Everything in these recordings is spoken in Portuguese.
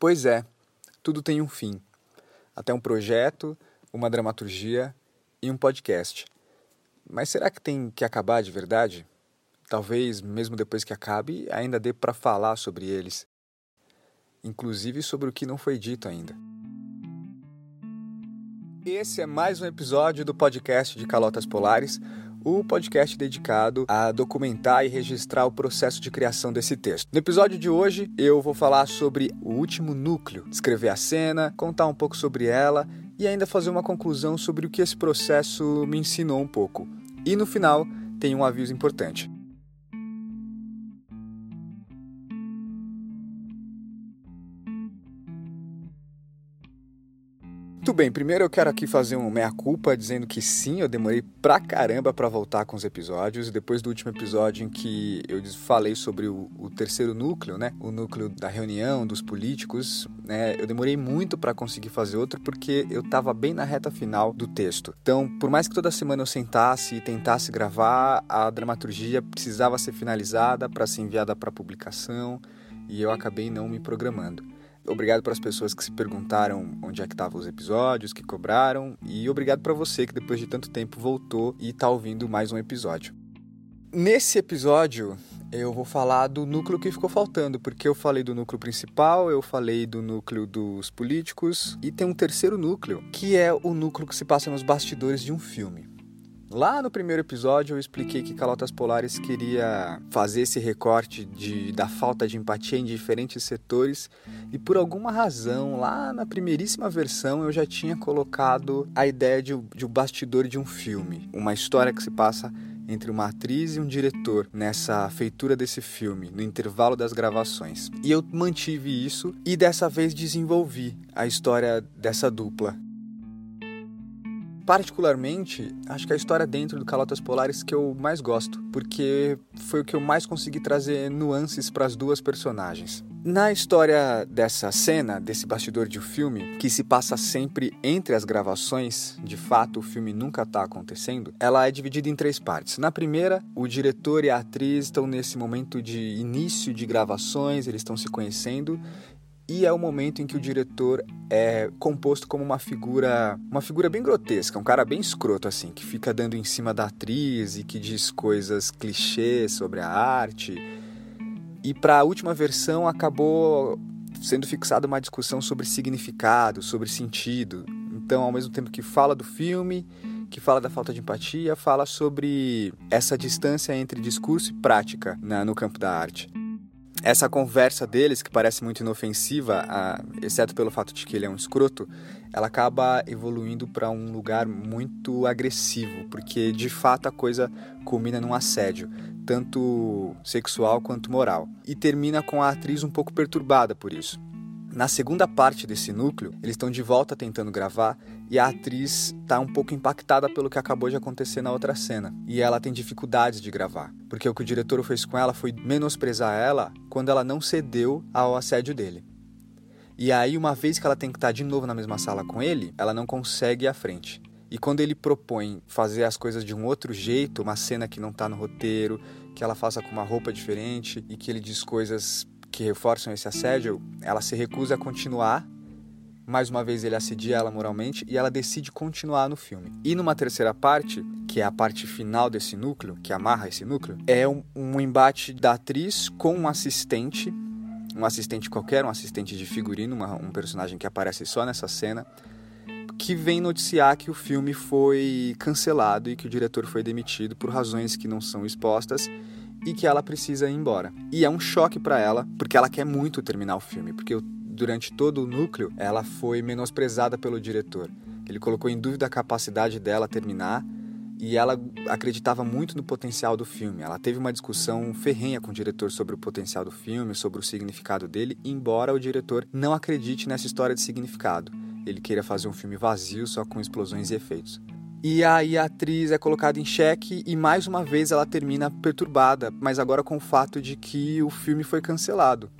Pois é, tudo tem um fim. Até um projeto, uma dramaturgia e um podcast. Mas será que tem que acabar de verdade? Talvez, mesmo depois que acabe, ainda dê para falar sobre eles. Inclusive sobre o que não foi dito ainda. Esse é mais um episódio do podcast de Calotas Polares, o podcast dedicado a documentar e registrar o processo de criação desse texto. No episódio de hoje, eu vou falar sobre o último núcleo, descrever a cena, contar um pouco sobre ela e ainda fazer uma conclusão sobre o que esse processo me ensinou um pouco. E no final, tem um aviso importante. Muito bem, primeiro eu quero aqui fazer um meia-culpa dizendo que sim, eu demorei pra caramba para voltar com os episódios. Depois do último episódio em que eu falei sobre o, o terceiro núcleo, né? O núcleo da reunião, dos políticos, né? Eu demorei muito para conseguir fazer outro porque eu tava bem na reta final do texto. Então, por mais que toda semana eu sentasse e tentasse gravar, a dramaturgia precisava ser finalizada para ser enviada para publicação e eu acabei não me programando. Obrigado para as pessoas que se perguntaram onde é que estavam os episódios, que cobraram, e obrigado para você que depois de tanto tempo voltou e está ouvindo mais um episódio. Nesse episódio, eu vou falar do núcleo que ficou faltando, porque eu falei do núcleo principal, eu falei do núcleo dos políticos, e tem um terceiro núcleo, que é o núcleo que se passa nos bastidores de um filme. Lá no primeiro episódio eu expliquei que Calotas Polares queria fazer esse recorte de, da falta de empatia em diferentes setores e por alguma razão, lá na primeiríssima versão, eu já tinha colocado a ideia de, de um bastidor de um filme, uma história que se passa entre uma atriz e um diretor nessa feitura desse filme, no intervalo das gravações. E eu mantive isso e dessa vez desenvolvi a história dessa dupla particularmente, acho que a história dentro do Calotas Polares que eu mais gosto, porque foi o que eu mais consegui trazer nuances para as duas personagens. Na história dessa cena, desse bastidor de um filme, que se passa sempre entre as gravações, de fato o filme nunca está acontecendo, ela é dividida em três partes. Na primeira, o diretor e a atriz estão nesse momento de início de gravações, eles estão se conhecendo e é o momento em que o diretor é composto como uma figura, uma figura bem grotesca, um cara bem escroto assim, que fica dando em cima da atriz e que diz coisas clichês sobre a arte. E para a última versão acabou sendo fixada uma discussão sobre significado, sobre sentido. Então, ao mesmo tempo que fala do filme, que fala da falta de empatia, fala sobre essa distância entre discurso e prática né, no campo da arte essa conversa deles, que parece muito inofensiva, exceto pelo fato de que ele é um escroto, ela acaba evoluindo para um lugar muito agressivo, porque de fato a coisa culmina num assédio, tanto sexual quanto moral. E termina com a atriz um pouco perturbada por isso. Na segunda parte desse núcleo, eles estão de volta tentando gravar e a atriz está um pouco impactada pelo que acabou de acontecer na outra cena. E ela tem dificuldades de gravar, porque o que o diretor fez com ela foi menosprezar ela quando ela não cedeu ao assédio dele. E aí, uma vez que ela tem que estar de novo na mesma sala com ele, ela não consegue ir à frente. E quando ele propõe fazer as coisas de um outro jeito, uma cena que não está no roteiro, que ela faça com uma roupa diferente e que ele diz coisas que reforçam esse assédio, ela se recusa a continuar. Mais uma vez ele assedia ela moralmente e ela decide continuar no filme. E numa terceira parte, que é a parte final desse núcleo, que amarra esse núcleo, é um, um embate da atriz com um assistente, um assistente qualquer, um assistente de figurino, uma, um personagem que aparece só nessa cena, que vem noticiar que o filme foi cancelado e que o diretor foi demitido por razões que não são expostas e que ela precisa ir embora. E é um choque para ela, porque ela quer muito terminar o filme, porque durante todo o núcleo ela foi menosprezada pelo diretor. Ele colocou em dúvida a capacidade dela terminar e ela acreditava muito no potencial do filme. Ela teve uma discussão ferrenha com o diretor sobre o potencial do filme, sobre o significado dele, embora o diretor não acredite nessa história de significado. Ele queria fazer um filme vazio só com explosões e efeitos. E aí a atriz é colocada em xeque e mais uma vez ela termina perturbada, mas agora com o fato de que o filme foi cancelado.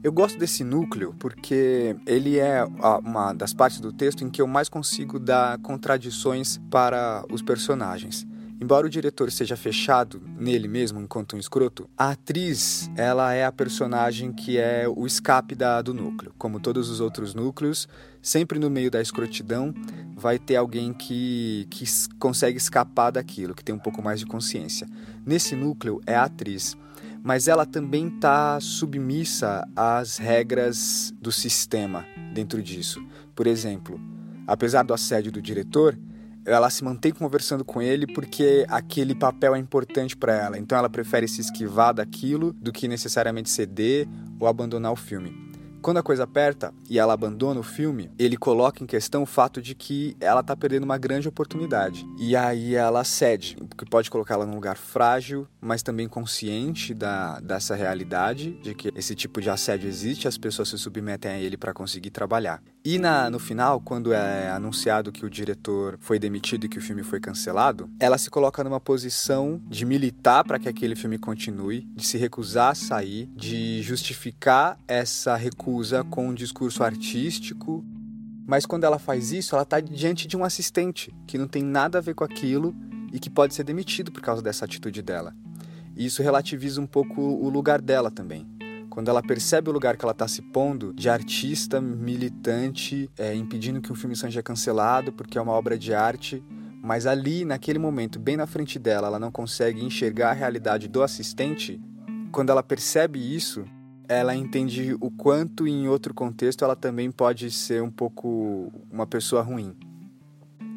Eu gosto desse núcleo porque ele é uma das partes do texto em que eu mais consigo dar contradições para os personagens. Embora o diretor seja fechado nele mesmo enquanto um escroto, a atriz, ela é a personagem que é o escape da, do núcleo. Como todos os outros núcleos, sempre no meio da escrotidão vai ter alguém que, que consegue escapar daquilo, que tem um pouco mais de consciência. Nesse núcleo é a atriz mas ela também está submissa às regras do sistema dentro disso. Por exemplo, apesar do assédio do diretor, ela se mantém conversando com ele porque aquele papel é importante para ela. Então ela prefere se esquivar daquilo do que necessariamente ceder ou abandonar o filme. Quando a coisa aperta e ela abandona o filme, ele coloca em questão o fato de que ela está perdendo uma grande oportunidade. E aí ela cede, o que pode colocá-la num lugar frágil, mas também consciente da, dessa realidade, de que esse tipo de assédio existe, as pessoas se submetem a ele para conseguir trabalhar. E na, no final, quando é anunciado que o diretor foi demitido e que o filme foi cancelado, ela se coloca numa posição de militar para que aquele filme continue, de se recusar a sair, de justificar essa recusa com um discurso artístico. Mas quando ela faz isso, ela está diante de um assistente que não tem nada a ver com aquilo e que pode ser demitido por causa dessa atitude dela. E isso relativiza um pouco o lugar dela também quando ela percebe o lugar que ela está se pondo de artista militante, é, impedindo que o filme seja cancelado porque é uma obra de arte, mas ali, naquele momento, bem na frente dela, ela não consegue enxergar a realidade do assistente, quando ela percebe isso, ela entende o quanto em outro contexto ela também pode ser um pouco uma pessoa ruim.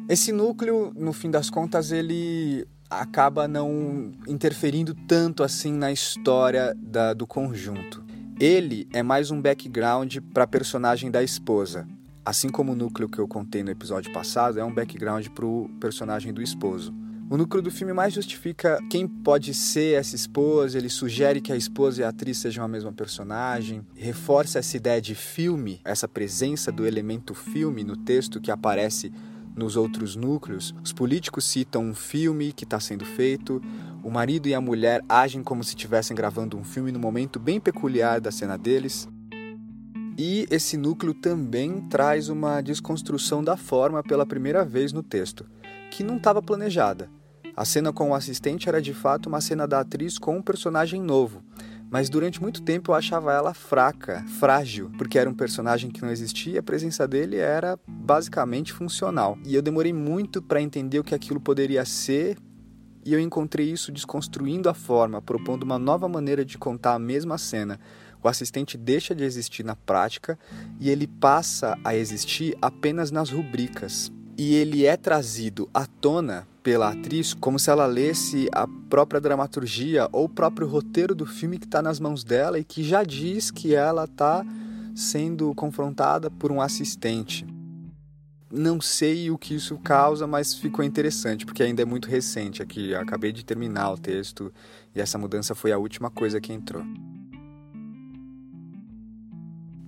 Esse núcleo, no fim das contas, ele acaba não interferindo tanto assim na história da, do conjunto. Ele é mais um background para a personagem da esposa. Assim como o núcleo que eu contei no episódio passado é um background para o personagem do esposo. O núcleo do filme mais justifica quem pode ser essa esposa, ele sugere que a esposa e a atriz sejam a mesma personagem, reforça essa ideia de filme, essa presença do elemento filme no texto que aparece nos outros núcleos, os políticos citam um filme que está sendo feito, o marido e a mulher agem como se estivessem gravando um filme no momento bem peculiar da cena deles. E esse núcleo também traz uma desconstrução da forma pela primeira vez no texto, que não estava planejada. A cena com o assistente era de fato uma cena da atriz com um personagem novo, mas durante muito tempo eu achava ela fraca, frágil, porque era um personagem que não existia e a presença dele era basicamente funcional. E eu demorei muito para entender o que aquilo poderia ser, e eu encontrei isso desconstruindo a forma, propondo uma nova maneira de contar a mesma cena. O assistente deixa de existir na prática e ele passa a existir apenas nas rubricas. E ele é trazido à tona pela atriz como se ela lesse a própria dramaturgia ou o próprio roteiro do filme que está nas mãos dela e que já diz que ela está sendo confrontada por um assistente. Não sei o que isso causa, mas ficou interessante, porque ainda é muito recente aqui. acabei de terminar o texto e essa mudança foi a última coisa que entrou.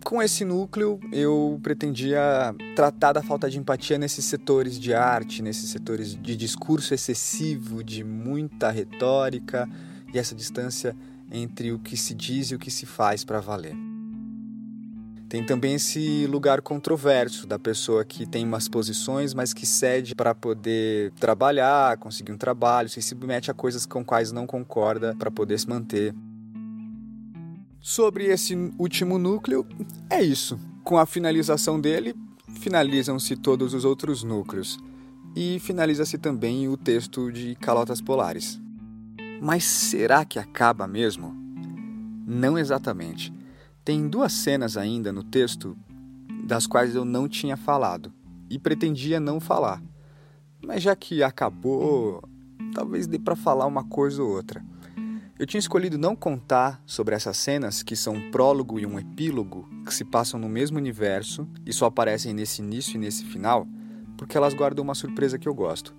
Com esse núcleo, eu pretendia tratar da falta de empatia nesses setores de arte, nesses setores de discurso excessivo, de muita retórica e essa distância entre o que se diz e o que se faz para valer. Tem também esse lugar controverso da pessoa que tem umas posições, mas que cede para poder trabalhar, conseguir um trabalho, se submete a coisas com quais não concorda para poder se manter. Sobre esse último núcleo, é isso. Com a finalização dele, finalizam-se todos os outros núcleos. E finaliza-se também o texto de Calotas Polares. Mas será que acaba mesmo? Não exatamente. Tem duas cenas ainda no texto das quais eu não tinha falado e pretendia não falar. Mas já que acabou, talvez dê para falar uma coisa ou outra. Eu tinha escolhido não contar sobre essas cenas, que são um prólogo e um epílogo, que se passam no mesmo universo e só aparecem nesse início e nesse final, porque elas guardam uma surpresa que eu gosto.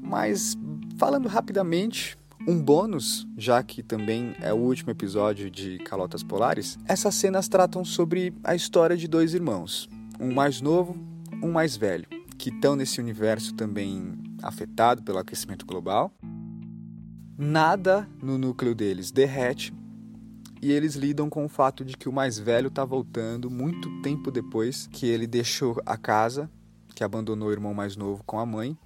Mas, falando rapidamente, um bônus, já que também é o último episódio de Calotas Polares, essas cenas tratam sobre a história de dois irmãos, um mais novo, um mais velho, que estão nesse universo também afetado pelo aquecimento global. Nada no núcleo deles derrete e eles lidam com o fato de que o mais velho está voltando muito tempo depois que ele deixou a casa, que abandonou o irmão mais novo com a mãe,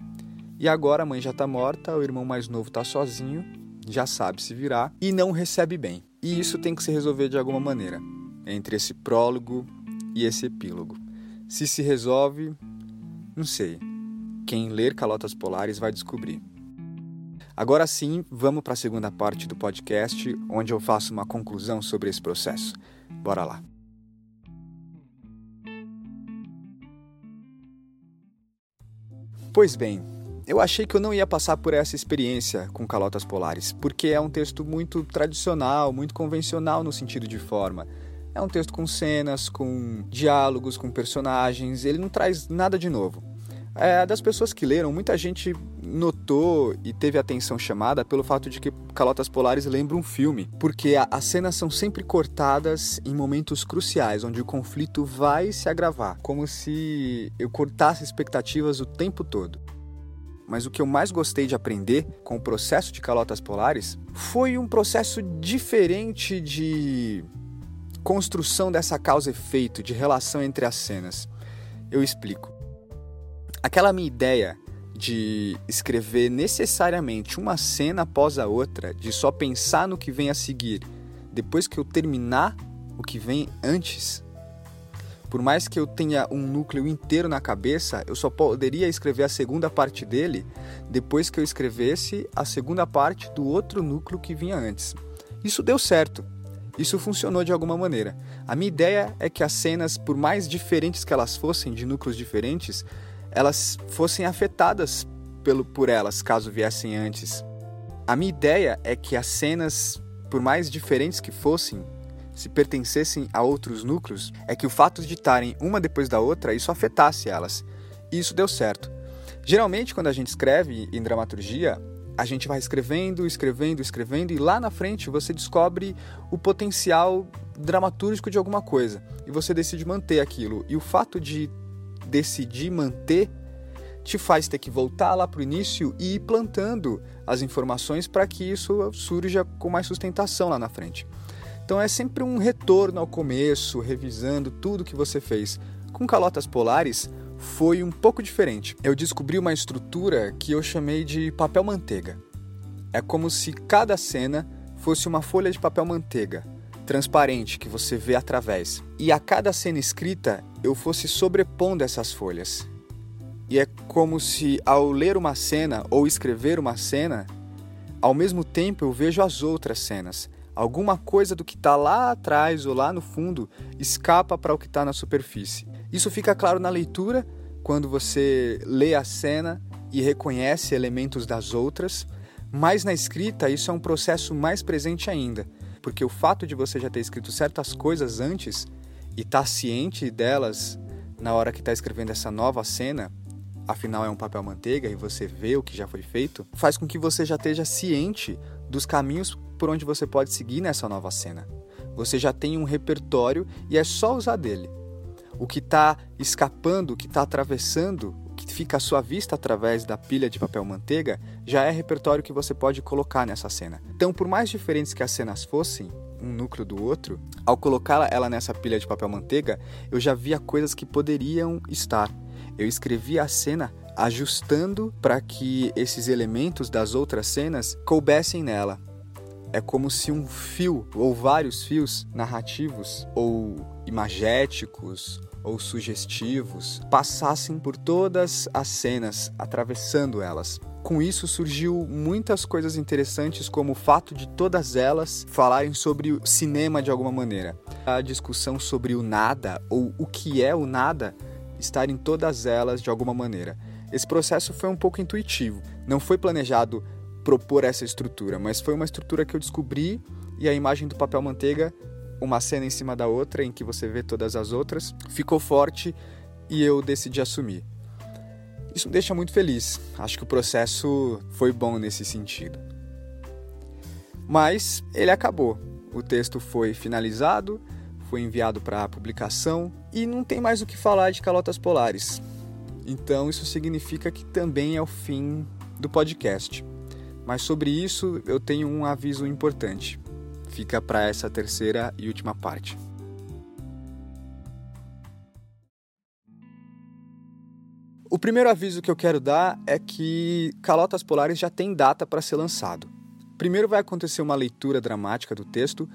E agora a mãe já está morta, o irmão mais novo está sozinho, já sabe se virar e não recebe bem. E isso tem que se resolver de alguma maneira, entre esse prólogo e esse epílogo. Se se resolve, não sei. Quem ler Calotas Polares vai descobrir. Agora sim, vamos para a segunda parte do podcast, onde eu faço uma conclusão sobre esse processo. Bora lá. Pois bem, eu achei que eu não ia passar por essa experiência com Calotas Polares, porque é um texto muito tradicional, muito convencional no sentido de forma. É um texto com cenas, com diálogos, com personagens, ele não traz nada de novo. É, das pessoas que leram, muita gente notou e teve atenção chamada pelo fato de que Calotas Polares lembra um filme, porque as cenas são sempre cortadas em momentos cruciais, onde o conflito vai se agravar, como se eu cortasse expectativas o tempo todo. Mas o que eu mais gostei de aprender com o processo de Calotas Polares foi um processo diferente de construção dessa causa-efeito, de relação entre as cenas. Eu explico. Aquela minha ideia de escrever necessariamente uma cena após a outra, de só pensar no que vem a seguir, depois que eu terminar o que vem antes. Por mais que eu tenha um núcleo inteiro na cabeça, eu só poderia escrever a segunda parte dele depois que eu escrevesse a segunda parte do outro núcleo que vinha antes. Isso deu certo. Isso funcionou de alguma maneira. A minha ideia é que as cenas, por mais diferentes que elas fossem, de núcleos diferentes, elas fossem afetadas pelo, por elas, caso viessem antes. A minha ideia é que as cenas, por mais diferentes que fossem, se pertencessem a outros núcleos, é que o fato de estarem uma depois da outra, isso afetasse elas. E isso deu certo. Geralmente, quando a gente escreve em dramaturgia, a gente vai escrevendo, escrevendo, escrevendo, e lá na frente você descobre o potencial dramatúrgico de alguma coisa. E você decide manter aquilo. E o fato de decidir manter te faz ter que voltar lá para o início e ir plantando as informações para que isso surja com mais sustentação lá na frente. Então é sempre um retorno ao começo, revisando tudo que você fez. Com calotas polares foi um pouco diferente. Eu descobri uma estrutura que eu chamei de papel manteiga. É como se cada cena fosse uma folha de papel manteiga, transparente que você vê através. E a cada cena escrita eu fosse sobrepondo essas folhas. E é como se ao ler uma cena ou escrever uma cena, ao mesmo tempo eu vejo as outras cenas. Alguma coisa do que está lá atrás ou lá no fundo escapa para o que está na superfície. Isso fica claro na leitura, quando você lê a cena e reconhece elementos das outras, mas na escrita isso é um processo mais presente ainda porque o fato de você já ter escrito certas coisas antes e estar tá ciente delas na hora que está escrevendo essa nova cena, afinal é um papel manteiga e você vê o que já foi feito, faz com que você já esteja ciente dos caminhos por onde você pode seguir nessa nova cena. Você já tem um repertório e é só usar dele. O que está escapando, o que está atravessando que fica à sua vista através da pilha de papel manteiga, já é repertório que você pode colocar nessa cena. Então, por mais diferentes que as cenas fossem, um núcleo do outro, ao colocar ela nessa pilha de papel manteiga, eu já via coisas que poderiam estar. Eu escrevia a cena ajustando para que esses elementos das outras cenas coubessem nela. É como se um fio ou vários fios narrativos ou imagéticos ou sugestivos passassem por todas as cenas, atravessando elas. Com isso surgiu muitas coisas interessantes, como o fato de todas elas falarem sobre o cinema de alguma maneira. A discussão sobre o nada ou o que é o nada estar em todas elas de alguma maneira. Esse processo foi um pouco intuitivo. Não foi planejado propor essa estrutura, mas foi uma estrutura que eu descobri e a imagem do papel manteiga uma cena em cima da outra em que você vê todas as outras, ficou forte e eu decidi assumir. Isso me deixa muito feliz. Acho que o processo foi bom nesse sentido. Mas ele acabou. O texto foi finalizado, foi enviado para publicação e não tem mais o que falar de calotas polares. Então isso significa que também é o fim do podcast. Mas sobre isso eu tenho um aviso importante fica para essa terceira e última parte. O primeiro aviso que eu quero dar é que Calotas Polares já tem data para ser lançado. Primeiro vai acontecer uma leitura dramática do texto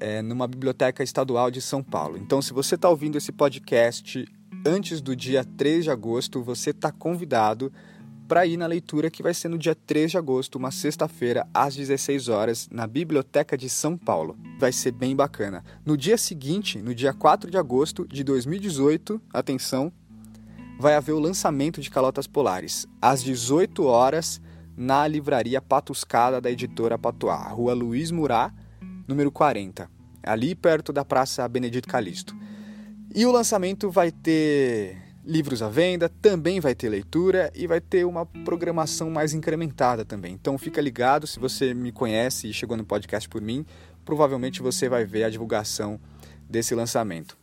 é, numa biblioteca estadual de São Paulo. Então, se você está ouvindo esse podcast antes do dia 3 de agosto, você está convidado para ir na leitura que vai ser no dia 3 de agosto, uma sexta-feira, às 16 horas, na Biblioteca de São Paulo. Vai ser bem bacana. No dia seguinte, no dia 4 de agosto de 2018, atenção, vai haver o lançamento de Calotas Polares, às 18 horas, na livraria Patuscada da editora Patuá, Rua Luiz Murá, número 40, ali perto da Praça Benedito Calixto. E o lançamento vai ter livros à venda, também vai ter leitura e vai ter uma programação mais incrementada também. Então fica ligado, se você me conhece e chegou no podcast por mim, provavelmente você vai ver a divulgação desse lançamento.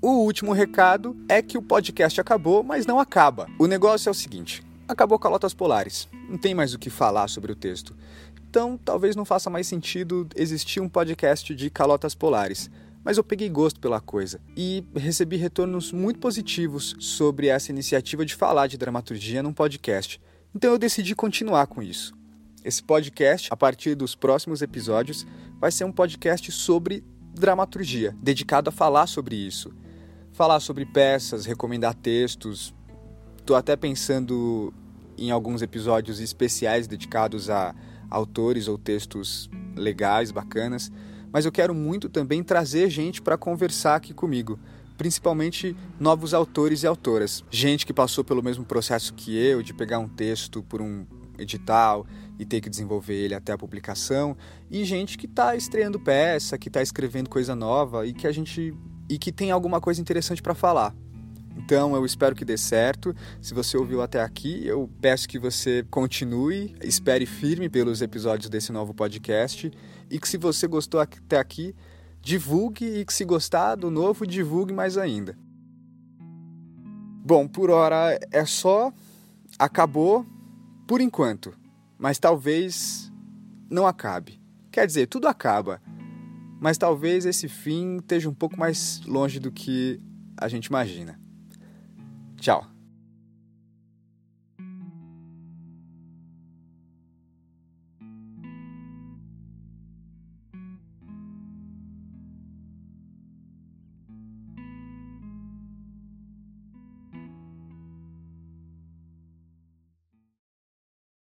O último recado é que o podcast acabou, mas não acaba. O negócio é o seguinte: acabou Calotas Polares. Não tem mais o que falar sobre o texto. Então, talvez não faça mais sentido existir um podcast de Calotas Polares. Mas eu peguei gosto pela coisa e recebi retornos muito positivos sobre essa iniciativa de falar de dramaturgia num podcast. Então eu decidi continuar com isso. Esse podcast, a partir dos próximos episódios, vai ser um podcast sobre dramaturgia, dedicado a falar sobre isso falar sobre peças, recomendar textos. Estou até pensando em alguns episódios especiais dedicados a autores ou textos legais, bacanas, mas eu quero muito também trazer gente para conversar aqui comigo, principalmente novos autores e autoras, gente que passou pelo mesmo processo que eu de pegar um texto por um edital e ter que desenvolver ele até a publicação, e gente que está estreando peça, que está escrevendo coisa nova e que a gente e que tem alguma coisa interessante para falar. Então eu espero que dê certo. Se você ouviu até aqui, eu peço que você continue, espere firme pelos episódios desse novo podcast e que se você gostou até aqui, divulgue e que se gostar do novo, divulgue mais ainda. Bom, por hora é só. Acabou por enquanto, mas talvez não acabe. Quer dizer, tudo acaba mas talvez esse fim esteja um pouco mais longe do que a gente imagina. Tchau.